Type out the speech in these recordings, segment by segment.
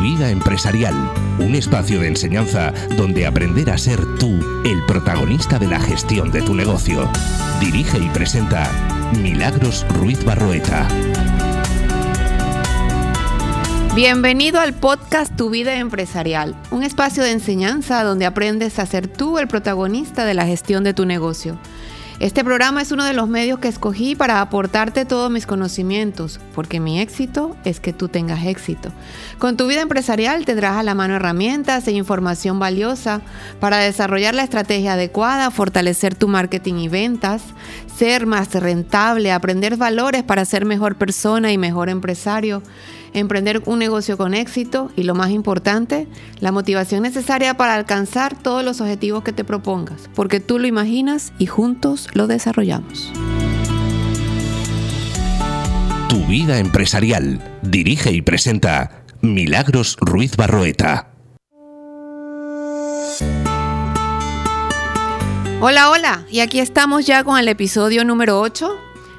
vida empresarial, un espacio de enseñanza donde aprender a ser tú el protagonista de la gestión de tu negocio. Dirige y presenta Milagros Ruiz Barroeta. Bienvenido al podcast Tu vida empresarial, un espacio de enseñanza donde aprendes a ser tú el protagonista de la gestión de tu negocio. Este programa es uno de los medios que escogí para aportarte todos mis conocimientos, porque mi éxito es que tú tengas éxito. Con tu vida empresarial tendrás a la mano herramientas e información valiosa para desarrollar la estrategia adecuada, fortalecer tu marketing y ventas, ser más rentable, aprender valores para ser mejor persona y mejor empresario emprender un negocio con éxito y lo más importante, la motivación necesaria para alcanzar todos los objetivos que te propongas, porque tú lo imaginas y juntos lo desarrollamos. Tu vida empresarial. Dirige y presenta Milagros Ruiz Barroeta. Hola, hola, y aquí estamos ya con el episodio número 8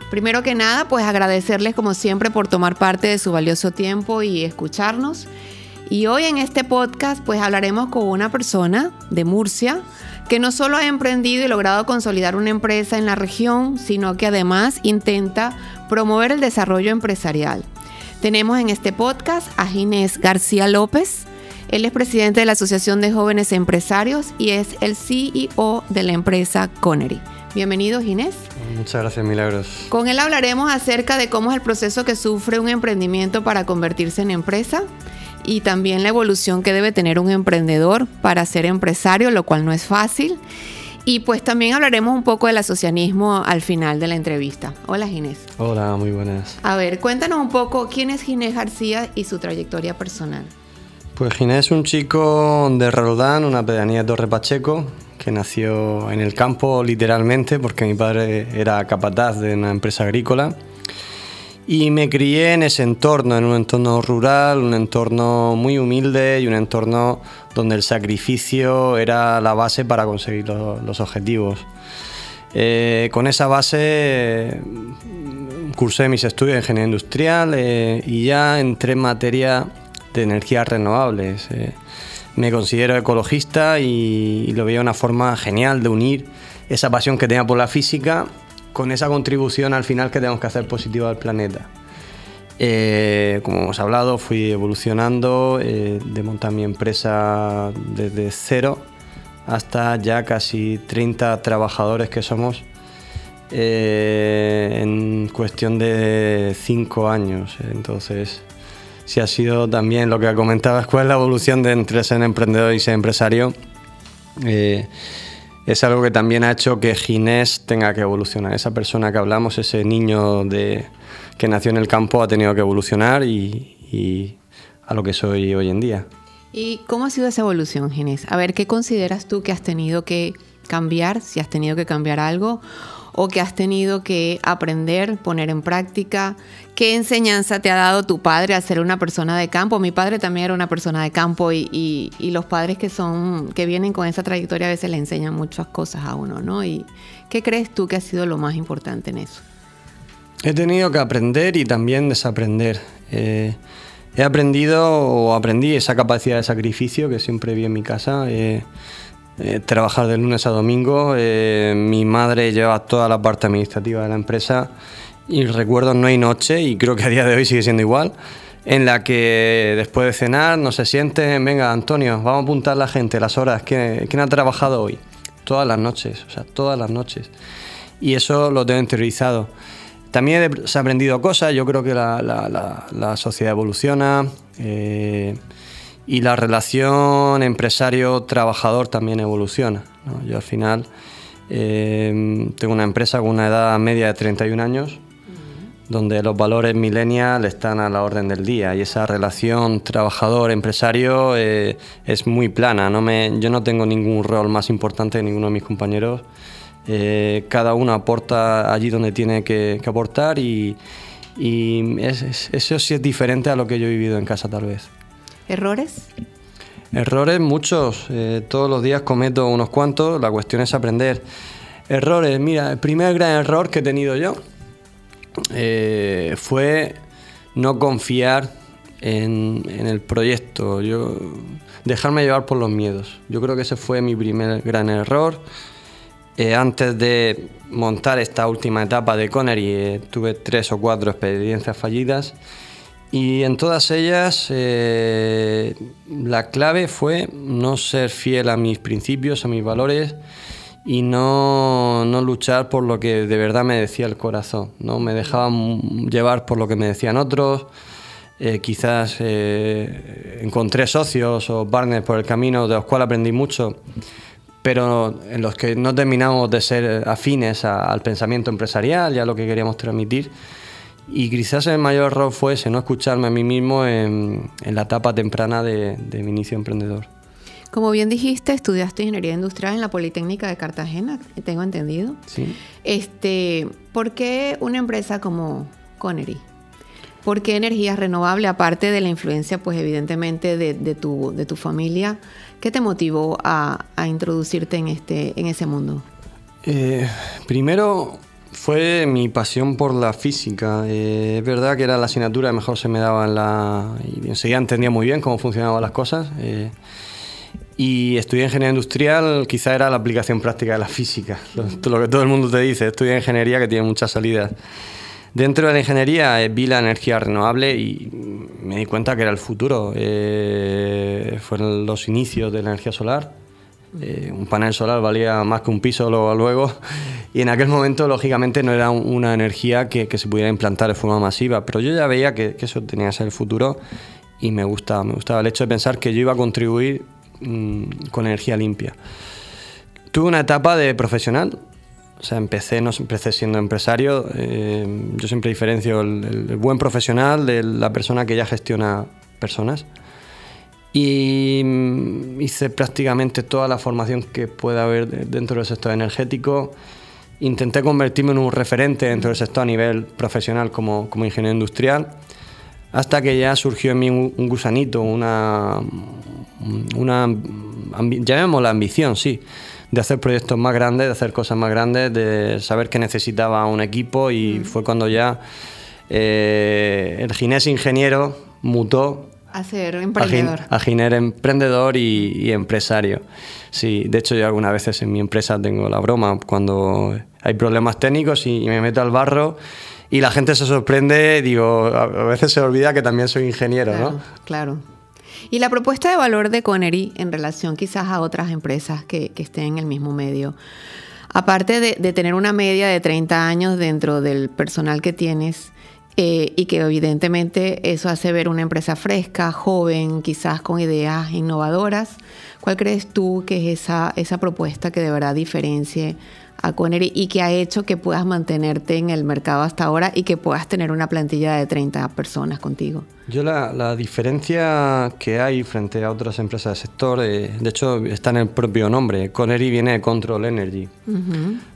Primero que nada, pues agradecerles como siempre por tomar parte de su valioso tiempo y escucharnos. Y hoy en este podcast pues hablaremos con una persona de Murcia que no solo ha emprendido y logrado consolidar una empresa en la región, sino que además intenta promover el desarrollo empresarial. Tenemos en este podcast a Ginés García López. Él es presidente de la Asociación de Jóvenes Empresarios y es el CEO de la empresa Connery. Bienvenido, Ginés. Muchas gracias, Milagros. Con él hablaremos acerca de cómo es el proceso que sufre un emprendimiento para convertirse en empresa y también la evolución que debe tener un emprendedor para ser empresario, lo cual no es fácil. Y pues también hablaremos un poco del asocianismo al final de la entrevista. Hola Ginés. Hola, muy buenas. A ver, cuéntanos un poco quién es Ginés García y su trayectoria personal. Pues Ginés es un chico de Roldán, una pedanía de Torre Pacheco, que nació en el campo literalmente porque mi padre era capataz de una empresa agrícola y me crié en ese entorno, en un entorno rural, un entorno muy humilde y un entorno donde el sacrificio era la base para conseguir los objetivos. Eh, con esa base cursé mis estudios de ingeniería industrial eh, y ya entré en materia de energías renovables. Eh me considero ecologista y, lo veía una forma genial de unir esa pasión que tenía por la física con esa contribución al final que tenemos que hacer positiva al planeta. Eh, como hemos hablado, fui evolucionando eh, de montar mi empresa desde cero hasta ya casi 30 trabajadores que somos eh, en cuestión de 5 años. Entonces, si ha sido también lo que comentabas, cuál es la evolución de entre ser emprendedor y ser empresario. Eh, es algo que también ha hecho que Ginés tenga que evolucionar. Esa persona que hablamos, ese niño de, que nació en el campo, ha tenido que evolucionar y, a lo que soy hoy en día. ¿Y cómo ha sido esa evolución, Ginés? A ver, ¿qué consideras tú que has tenido que cambiar, si has tenido que cambiar algo? o que has tenido que aprender, poner en práctica? ¿Qué enseñanza te ha dado tu padre a ser una persona de campo? Mi padre también era una persona de campo y, los padres que son, que vienen con esa trayectoria a veces le enseñan muchas cosas a uno, ¿no? ¿Y qué crees tú que ha sido lo más importante en eso? He tenido que aprender y también desaprender. Eh, he aprendido o aprendí esa capacidad de sacrificio que siempre vi en mi casa. Eh, eh, trabajar de lunes a domingo. Eh, mi madre lleva toda la parte administrativa de la empresa y recuerdo no hay noche, y creo que a día de hoy sigue siendo igual, en la que después de cenar no se sienten, venga Antonio, vamos a apuntar la gente, las horas, ¿quién, ha trabajado hoy? Todas las noches, o sea, todas las noches. Y eso lo tengo interiorizado. También he aprendido cosas, yo creo que la, sociedad evoluciona. Eh, y la relación empresario-trabajador también evoluciona. Yo al final eh, tengo una empresa con una edad media de 31 años, donde los valores millennial están a la orden del día y esa relación trabajador-empresario eh, es muy plana. No me, yo no tengo ningún rol más importante que ninguno de mis compañeros. Eh, cada uno aporta allí donde tiene que, aportar y, eso sí es diferente a lo que yo he vivido en casa tal vez. ¿Errores? Errores muchos, eh, todos los días cometo unos cuantos, la cuestión es aprender. Errores, mira, el primer gran error que he tenido yo eh, fue no confiar en, el proyecto, yo dejarme llevar por los miedos. Yo creo que ese fue mi primer gran error. Eh, antes de montar esta última etapa de Connery eh, tuve tres o cuatro experiencias fallidas y en todas ellas la clave fue no ser fiel a mis principios, a mis valores y no, no, luchar por lo que de verdad me decía el corazón. ¿no? Me dejaba llevar por lo que me decían otros. Eh, quizás eh, encontré socios o partners por el camino de los cuales aprendí mucho, pero en los que no terminamos de ser afines al pensamiento empresarial y a lo que queríamos transmitir. Y quizás el mayor error fue ese, no escucharme a mí mismo en, la etapa temprana de, mi inicio emprendedor. Como bien dijiste, estudiaste ingeniería industrial en la Politécnica de Cartagena, tengo entendido. Sí. Este, ¿Por qué una empresa como Connery? ¿Por qué energía renovable, aparte de la influencia, pues evidentemente, de, tu, de tu familia? ¿Qué te motivó a, introducirte en, este, en ese mundo? Eh, primero, fue mi pasión por la física. Eh, es verdad que era la asignatura que mejor se me daba en la... Y enseguida entendía muy bien cómo funcionaban las cosas. Eh, y estudié ingeniería industrial, quizá era la aplicación práctica de la física. Lo, que todo el mundo te dice, estudié ingeniería que tiene muchas salidas. Dentro de la ingeniería eh, vi la energía renovable y me di cuenta que era el futuro. fueron los inicios de la energía solar eh, un panel solar valía más que un piso luego, luego y en aquel momento lógicamente no era una energía que, se pudiera implantar de forma masiva, pero yo ya veía que, eso tenía que ser el futuro y me gustaba, me gustaba el hecho de pensar que yo iba a contribuir mm, con energía limpia. Tuve una etapa de profesional, o sea, empecé, no empecé siendo empresario, eh, yo siempre diferencio el buen profesional de la persona que ya gestiona personas y mm, hice prácticamente toda la formación que pueda haber dentro del sector energético. Intenté convertirme en un referente dentro del sector a nivel profesional como, como ingeniero industrial, hasta que ya surgió en mí un, gusanito, una, una llamémosla ambición, sí, de hacer proyectos más grandes, de hacer cosas más grandes, de saber que necesitaba un equipo y fue cuando ya eh, el ginés ingeniero mutó a ser emprendedor. A, Giner emprendedor y, empresario. Sí, de hecho yo algunas veces en mi empresa tengo la broma cuando hay problemas técnicos y, me meto al barro y la gente se sorprende, digo, a, veces se olvida que también soy ingeniero, ¿no? Claro. Y la propuesta de valor de Connery en relación quizás a otras empresas que, estén en el mismo medio. Aparte de, de, tener una media de 30 años dentro del personal que tienes, eh, y que evidentemente eso hace ver una empresa fresca, joven, quizás con ideas innovadoras. ¿Cuál crees tú que es esa, esa propuesta que de verdad diferencie a Connery y que ha hecho que puedas mantenerte en el mercado hasta ahora y que puedas tener una plantilla de 30 personas contigo? Yo la, la diferencia que hay frente a otras empresas del sector, eh, de hecho está en el propio nombre, Connery viene de Control Energy.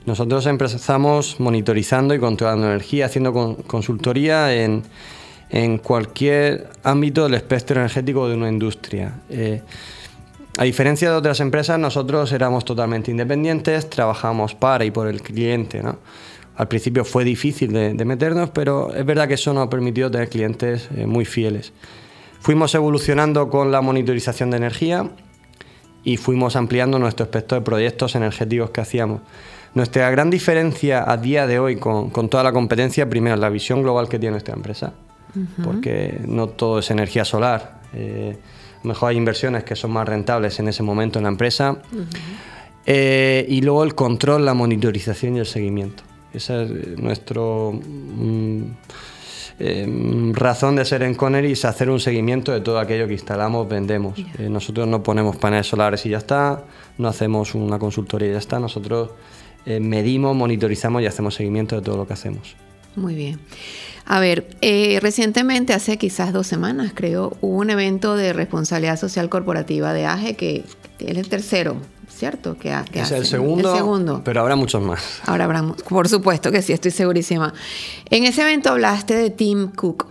Nosotros empezamos monitorizando y controlando energía, haciendo consultoría en, en, cualquier ámbito del espectro energético de una industria. Eh, a diferencia de otras empresas, nosotros éramos totalmente independientes, trabajamos para y por el cliente. ¿no? Al principio fue difícil de, meternos, pero es verdad que eso nos ha permitido tener clientes eh, muy fieles. Fuimos evolucionando con la monitorización de energía y fuimos ampliando nuestro espectro de proyectos energéticos que hacíamos. Nuestra gran diferencia a día de hoy con, toda la competencia, primero, es la visión global que tiene nuestra empresa, porque no todo es energía solar. Eh, mejor hay inversiones que son más rentables en ese momento en la empresa. Eh, y luego el control, la monitorización y el seguimiento. Esa es eh, nuestro mm, eh, razón de ser en Connery, es hacer un seguimiento de todo aquello que instalamos, vendemos. nosotros no ponemos paneles solares y ya está, no hacemos una consultoría y ya está, nosotros medimos, monitorizamos y hacemos seguimiento de todo lo que hacemos. Muy bien. A ver, eh, recientemente, hace quizás dos semanas, creo, hubo un evento de responsabilidad social corporativa de AGE que es el tercero, ¿cierto? Que, es el segundo, segundo, pero habrá muchos más. Ahora habrá, por supuesto que sí, estoy segurísima. En ese evento hablaste de Tim Cook.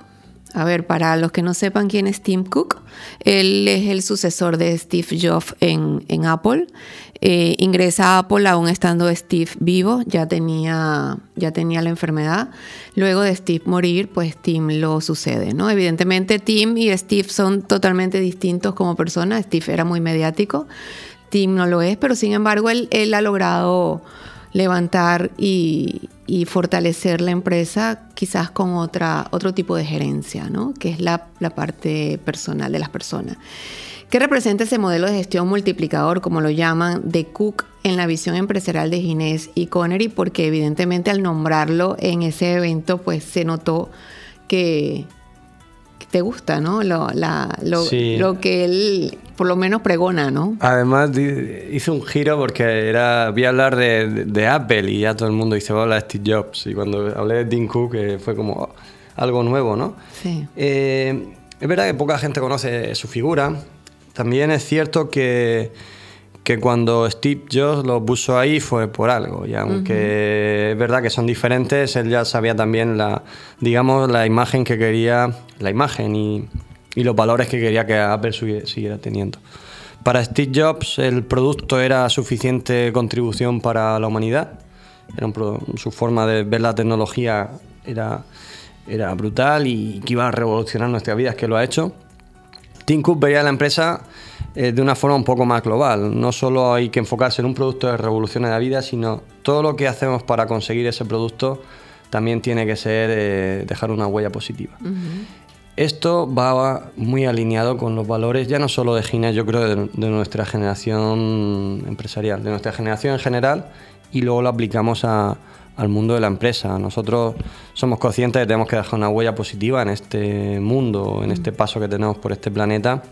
A ver, para los que no sepan quién es Tim Cook, él es el sucesor de Steve Jobs en, en Apple. Eh, ingresa a Apple aún estando Steve vivo, ya tenía, ya tenía la enfermedad. Luego de Steve morir, pues Tim lo sucede, ¿no? Evidentemente Tim y Steve son totalmente distintos como personas. Steve era muy mediático, Tim no lo es, pero sin embargo él, él ha logrado levantar y, fortalecer la empresa quizás con otra, otro tipo de gerencia, ¿no? que es la, la, parte personal de las personas. ¿Qué representa ese modelo de gestión multiplicador, como lo llaman, de Cook en la visión empresarial de Ginés y Connery? Porque evidentemente al nombrarlo en ese evento, pues se notó que, te gusta, ¿no? Lo, lo, que él por lo menos pregona, ¿no? Además hizo un giro porque era, vi hablar de, Apple y ya todo el mundo dice, hola Steve Jobs. Y cuando hablé de Tim Cook eh, fue como algo nuevo, ¿no? Sí. Eh, es verdad que poca gente conoce su figura. También es cierto que que cuando Steve Jobs lo puso ahí fue por algo. Y aunque es verdad que son diferentes, él ya sabía también la, digamos, la imagen que quería, la imagen y, y los valores que quería que Apple siguiera teniendo. Para Steve Jobs el producto era suficiente contribución para la humanidad. Era su forma de ver la tecnología era, era brutal y que iba a revolucionar nuestras vidas, que lo ha hecho. Tim Cook veía la empresa eh, de una forma un poco más global. No solo hay que enfocarse en un producto de revolución de la vida, sino todo lo que hacemos para conseguir ese producto también tiene que ser eh, dejar una huella positiva. Esto va muy alineado con los valores ya no solo de Gina, yo creo, de, de, nuestra generación empresarial, de nuestra generación en general, y luego lo aplicamos a, al mundo de la empresa. Nosotros somos conscientes de que tenemos que dejar una huella positiva en este mundo, en este paso que tenemos por este planeta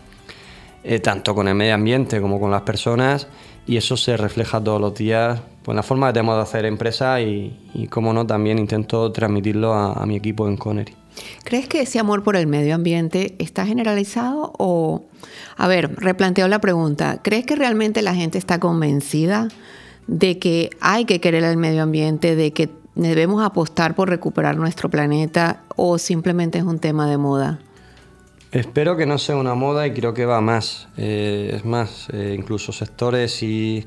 eh, tanto con el medio ambiente como con las personas, y eso se refleja todos los días pues, en la forma que tenemos de hacer empresa y, y como no, también intento transmitirlo a, mi equipo en Connery. ¿Crees que ese amor por el medio ambiente está generalizado o, a ver, replanteo la pregunta, ¿crees que realmente la gente está convencida de que hay que querer el medio ambiente, de que debemos apostar por recuperar nuestro planeta o simplemente es un tema de moda? Espero que no sea una moda y creo que va más. Eh, es más, eh, incluso sectores y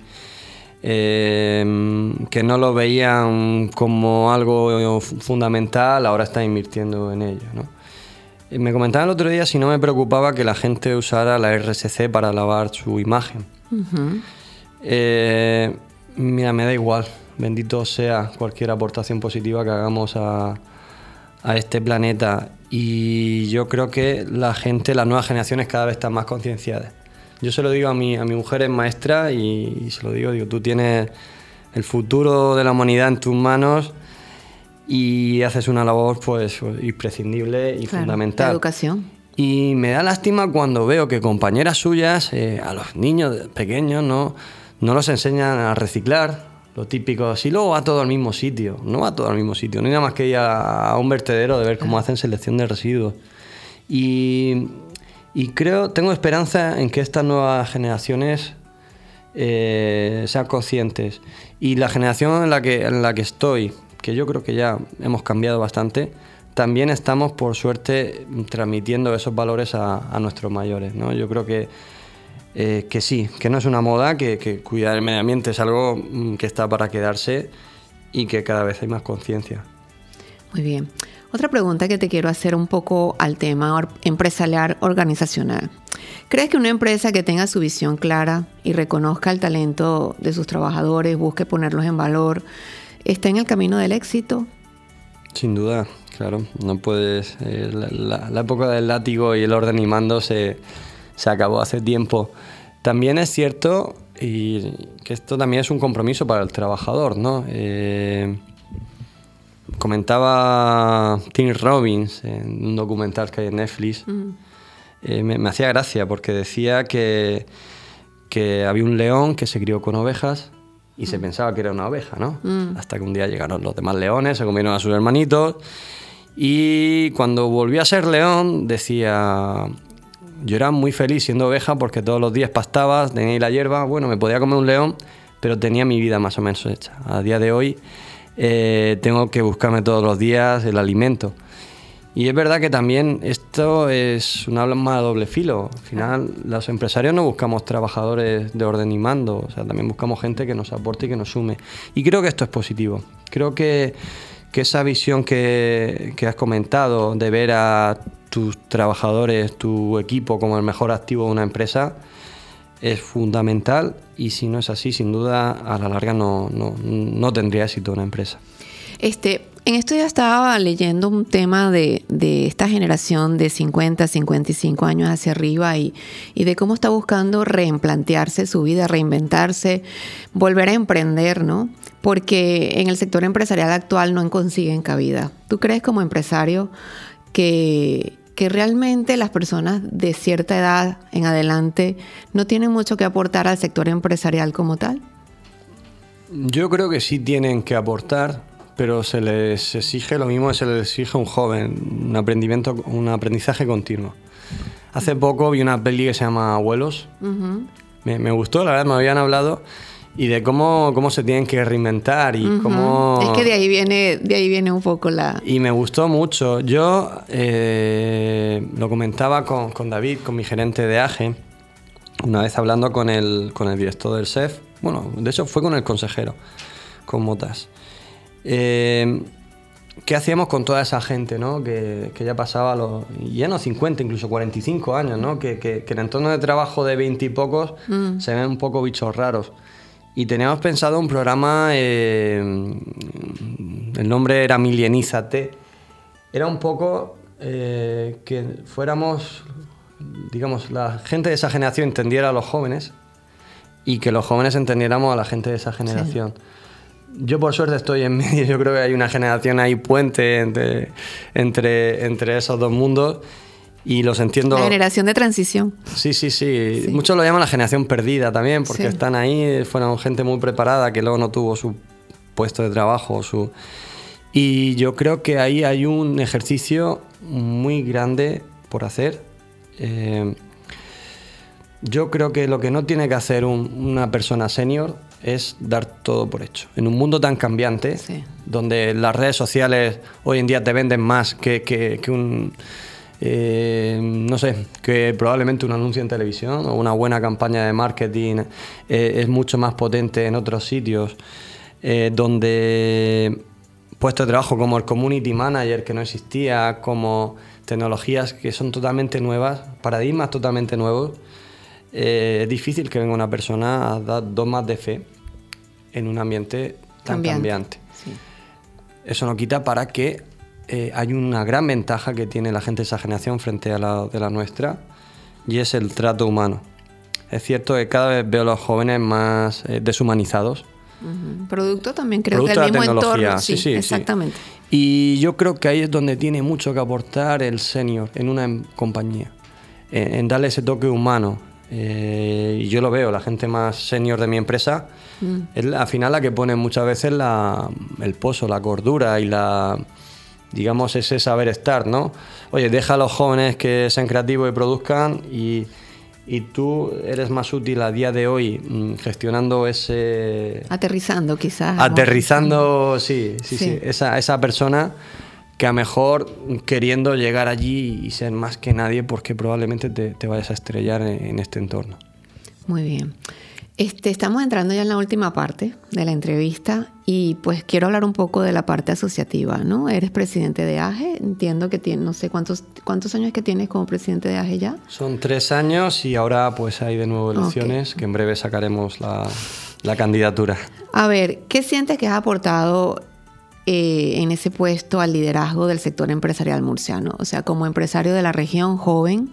eh, que no lo veían como algo fundamental, ahora están invirtiendo en ello. Me comentaban el otro día si no me preocupaba que la gente usara la RSC para lavar su imagen. Mira, me da igual. Bendito sea cualquier aportación positiva que hagamos a, a este planeta y yo creo que la gente, las nuevas generaciones cada vez están más concienciadas. Yo se lo digo a mi, a mi mujer, es maestra, y, se lo digo, digo, tú tienes el futuro de la humanidad en tus manos y haces una labor pues imprescindible y fundamental. La educación. Y me da lástima cuando veo que compañeras suyas, eh, a los niños pequeños, no, no los enseñan a reciclar, lo típico, si luego va todo al mismo sitio, no va todo al mismo sitio, no hay nada más que ir a, un vertedero de ver cómo hacen selección de residuos. Y, creo, tengo esperanza en que estas nuevas generaciones eh, sean conscientes. Y la generación en la, que, en la que estoy, que yo creo que ya hemos cambiado bastante, también estamos, por suerte, transmitiendo esos valores a, a nuestros mayores. ¿no? Yo creo que eh, que sí, que no es una moda, que, cuidar el medio ambiente es algo mm, que está para quedarse y que cada vez hay más conciencia. Muy bien. Otra pregunta que te quiero hacer un poco al tema empresarial organizacional. ¿Crees que una empresa que tenga su visión clara y reconozca el talento de sus trabajadores, busque ponerlos en valor, está en el camino del éxito? Sin duda, claro. No puedes. Eh, la, época del látigo y el orden y mando se, se acabó hace tiempo. También es cierto y que esto también es un compromiso para el trabajador, ¿no? Eh, comentaba Tim Robbins en un documental que hay en Netflix, mm. eh, me, hacía gracia porque decía que, que había un león que se crió con ovejas y se pensaba que era una oveja, ¿no? Mm. Hasta que un día llegaron los demás leones, se comieron a sus hermanitos y cuando volvió a ser león decía, yo era muy feliz siendo oveja porque todos los días pastaba, tenía la hierba, bueno, me podía comer un león, pero tenía mi vida más o menos hecha. A día de hoy eh, tengo que buscarme todos los días el alimento. Y es verdad que también esto es una arma de doble filo. Al final, los empresarios no buscamos trabajadores de orden y mando, o sea, también buscamos gente que nos aporte y que nos sume. Y creo que esto es positivo. Creo que, que esa visión que, que has comentado de ver a tus trabajadores, tu equipo como el mejor activo de una empresa, es fundamental y si no es así, sin duda, a la larga no, no, no tendría éxito una empresa. Este, en esto ya estaba leyendo un tema de, de, esta generación de 50, 55 años hacia arriba y, y, de cómo está buscando reimplantearse su vida, reinventarse, volver a emprender, ¿no? Porque en el sector empresarial actual no consiguen cabida. ¿Tú crees como empresario que, que realmente las personas de cierta edad en adelante no tienen mucho que aportar al sector empresarial como tal? Yo creo que sí tienen que aportar, pero se les exige lo mismo que se les exige a un joven, un, aprendimiento, un aprendizaje continuo. Hace poco vi una peli que se llama Abuelos. Uh -huh. me, me, gustó, la verdad, me habían hablado. Y de cómo, cómo se tienen que reinventar y uh -huh. cómo... Es que de ahí, viene, de ahí viene un poco la... Y me gustó mucho. Yo eh, lo comentaba con, con, David, con mi gerente de AGE, una vez hablando con el, con el director del SEF. Bueno, de hecho fue con el consejero, con Motas. Eh, ¿Qué hacíamos con toda esa gente ¿no? que, que ya pasaba los ya no 50, incluso 45 años, ¿no? que, que, que en el entorno de trabajo de 20 y pocos mm. se ven un poco bichos raros? Y teníamos pensado un programa, eh, el nombre era Milienízate, era un poco eh, que fuéramos, digamos, la gente de esa generación entendiera a los jóvenes y que los jóvenes entendiéramos a la gente de esa generación. Sí. Yo por suerte estoy en medio, yo creo que hay una generación ahí puente entre, entre, entre esos dos mundos y los entiendo. La generación de transición. Sí, sí, sí, sí. Muchos lo llaman la generación perdida también, porque sí. están ahí, fueron gente muy preparada que luego no tuvo su puesto de trabajo. Su... Y yo creo que ahí hay un ejercicio muy grande por hacer. Eh, yo creo que lo que no tiene que hacer un, una persona senior es dar todo por hecho. En un mundo tan cambiante, sí. donde las redes sociales hoy en día te venden más que, que, que un eh, no sé, que probablemente un anuncio en televisión o una buena campaña de marketing eh, es mucho más potente en otros sitios, eh, donde puestos de trabajo como el community manager que no existía, como tecnologías que son totalmente nuevas, paradigmas totalmente nuevos, es difícil que venga una persona a dar dos más de fe en un ambiente tan cambiante. cambiante. Sí. Eso no quita para que eh, hay una gran ventaja que tiene la gente de esa generación frente a la de la nuestra y es el trato humano. Es cierto que cada vez veo a los jóvenes más eh, deshumanizados. Uh -huh. Producto también creo Producto que el mismo entorno. Sí, sí, sí exactamente. Sí. Y yo creo que ahí es donde tiene mucho que aportar el senior en una compañía, en, en darle ese toque humano. Eh, y yo lo veo, la gente más senior de mi empresa mm. es al final la que pone muchas veces la, el pozo, la cordura y la, digamos, ese saber estar, ¿no? Oye, deja a los jóvenes que sean creativos y produzcan y, y tú eres más útil a día de hoy mmm, gestionando ese... Aterrizando quizás. Aterrizando, sí, sí, sí, sí, Esa, esa persona que a mejor queriendo llegar allí y ser más que nadie porque probablemente te, te vayas a estrellar en, en este entorno. Muy bien. Este, estamos entrando ya en la última parte de la entrevista y pues quiero hablar un poco de la parte asociativa, ¿no? Eres presidente de AGE, entiendo que tienes, no sé cuántos, cuántos años que tienes como presidente de AGE ya. Son tres años y ahora pues hay de nuevo elecciones okay. que en breve sacaremos la, la, candidatura. A ver, ¿qué sientes que has aportado eh, en ese puesto al liderazgo del sector empresarial murciano? O sea, como empresario de la región joven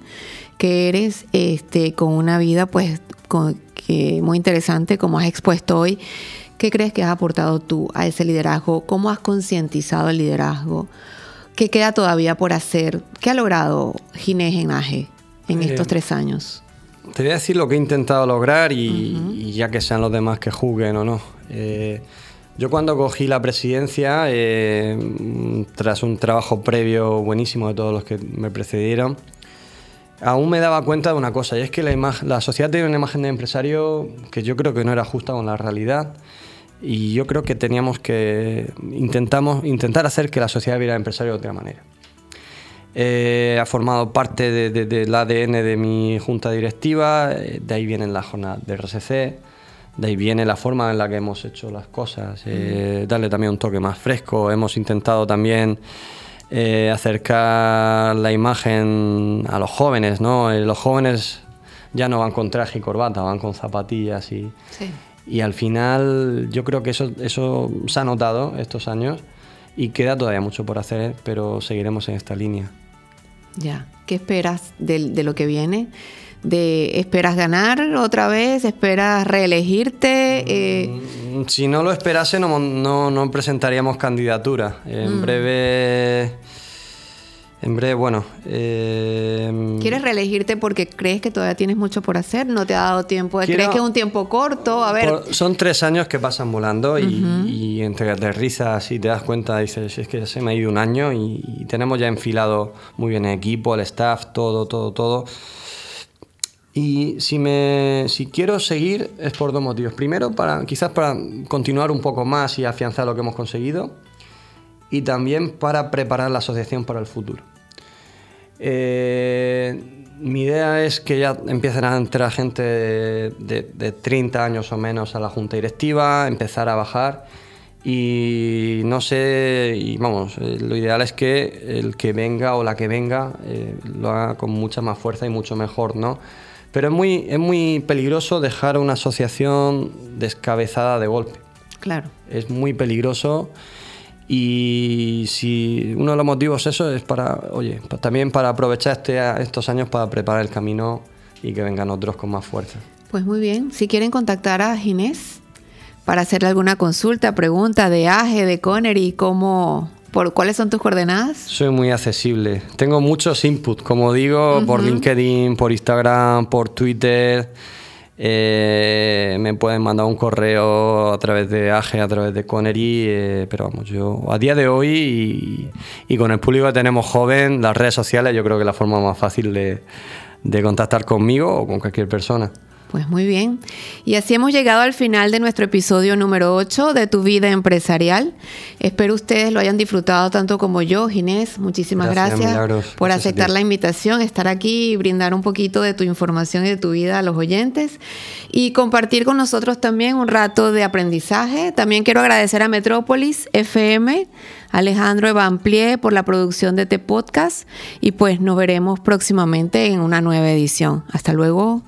que eres, este, con una vida pues con, que muy interesante, como has expuesto hoy. ¿Qué crees que has aportado tú a ese liderazgo? ¿Cómo has concientizado el liderazgo? ¿Qué queda todavía por hacer? ¿Qué ha logrado Ginés en AGE en eh, estos tres años? Te voy a decir lo que he intentado lograr y, uh -huh. y ya que sean los demás que juzguen o no. Eh, yo cuando cogí la presidencia, eh, tras un trabajo previo buenísimo de todos los que me precedieron, aún me daba cuenta de una cosa, y es que la, imagen, la sociedad tiene una imagen de empresario que yo creo que no era justa con la realidad. Y yo creo que teníamos que intentamos, intentar hacer que la sociedad viera al empresario de otra manera. eh, ha formado parte del ADN de mi junta directiva, eh, de ahí vienen las jornadas de RSC, de ahí viene la forma en la que hemos hecho las cosas, eh, darle también un toque más fresco. Hemos intentado también acercar la imagen a los jóvenes, ¿no? los jóvenes ya no van con traje y corbata, van con zapatillas y, y al final yo creo que eso, eso se ha notado estos años y queda todavía mucho por hacer, pero seguiremos en esta línea. Ya, ¿qué esperas de, lo que viene? De, ¿Esperas ganar otra vez? ¿Esperas reelegirte? Eh, mm, si no lo esperase no, no, presentaríamos candidatura. En mm. breve en breve, bueno. Eh, ¿Quieres reelegirte porque crees que todavía tienes mucho por hacer? ¿No te ha dado tiempo? ¿Crees que es un tiempo corto? A ver. son tres años que pasan volando y, entre de risas y te das cuenta, dices, es que se me ha ido un año y, tenemos ya enfilado muy bien el equipo, el staff, todo, todo, todo. Y si, me, si quiero seguir es por dos motivos. Primero, para, quizás para continuar un poco más y afianzar lo que hemos conseguido. Y también para preparar la asociación para el futuro. Eh, mi idea es que ya empiecen a entrar gente de, 30 años o menos a la junta directiva, empezar a bajar y no sé, y vamos, eh, lo ideal es que el que venga o la que venga eh, lo haga con mucha más fuerza y mucho mejor, ¿no? Pero es muy, es muy peligroso dejar una asociación descabezada de golpe. Claro. Es muy peligroso y si uno de los motivos eso es para, oye, pues también para aprovechar este, estos años para preparar el camino y que vengan otros con más fuerza. Pues muy bien, si quieren contactar a Ginés para hacerle alguna consulta, pregunta de AGE, de Connery, cómo, por cuáles son tus coordenadas. Soy muy accesible. Tengo muchos inputs, como digo, por LinkedIn, por Instagram, por Twitter. Eh, me pueden mandar un correo a través de AGE, a través de Connery, eh, pero vamos, yo a día de hoy y, con el público que tenemos joven, las redes sociales, yo creo que es la forma más fácil de, de contactar conmigo o con cualquier persona. Pues muy bien. Y así hemos llegado al final de nuestro episodio número 8 de Tu vida empresarial. Espero ustedes lo hayan disfrutado tanto como yo, Ginés. Muchísimas gracias, por aceptar la invitación, estar aquí y brindar un poquito de tu información y de tu vida a los oyentes y compartir con nosotros también un rato de aprendizaje. También quiero agradecer a Metrópolis FM, Alejandro Evanplie por la producción de este podcast y pues nos veremos próximamente en una nueva edición. Hasta luego.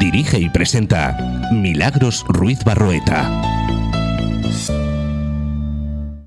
Dirige y presenta Milagros Ruiz Barroeta.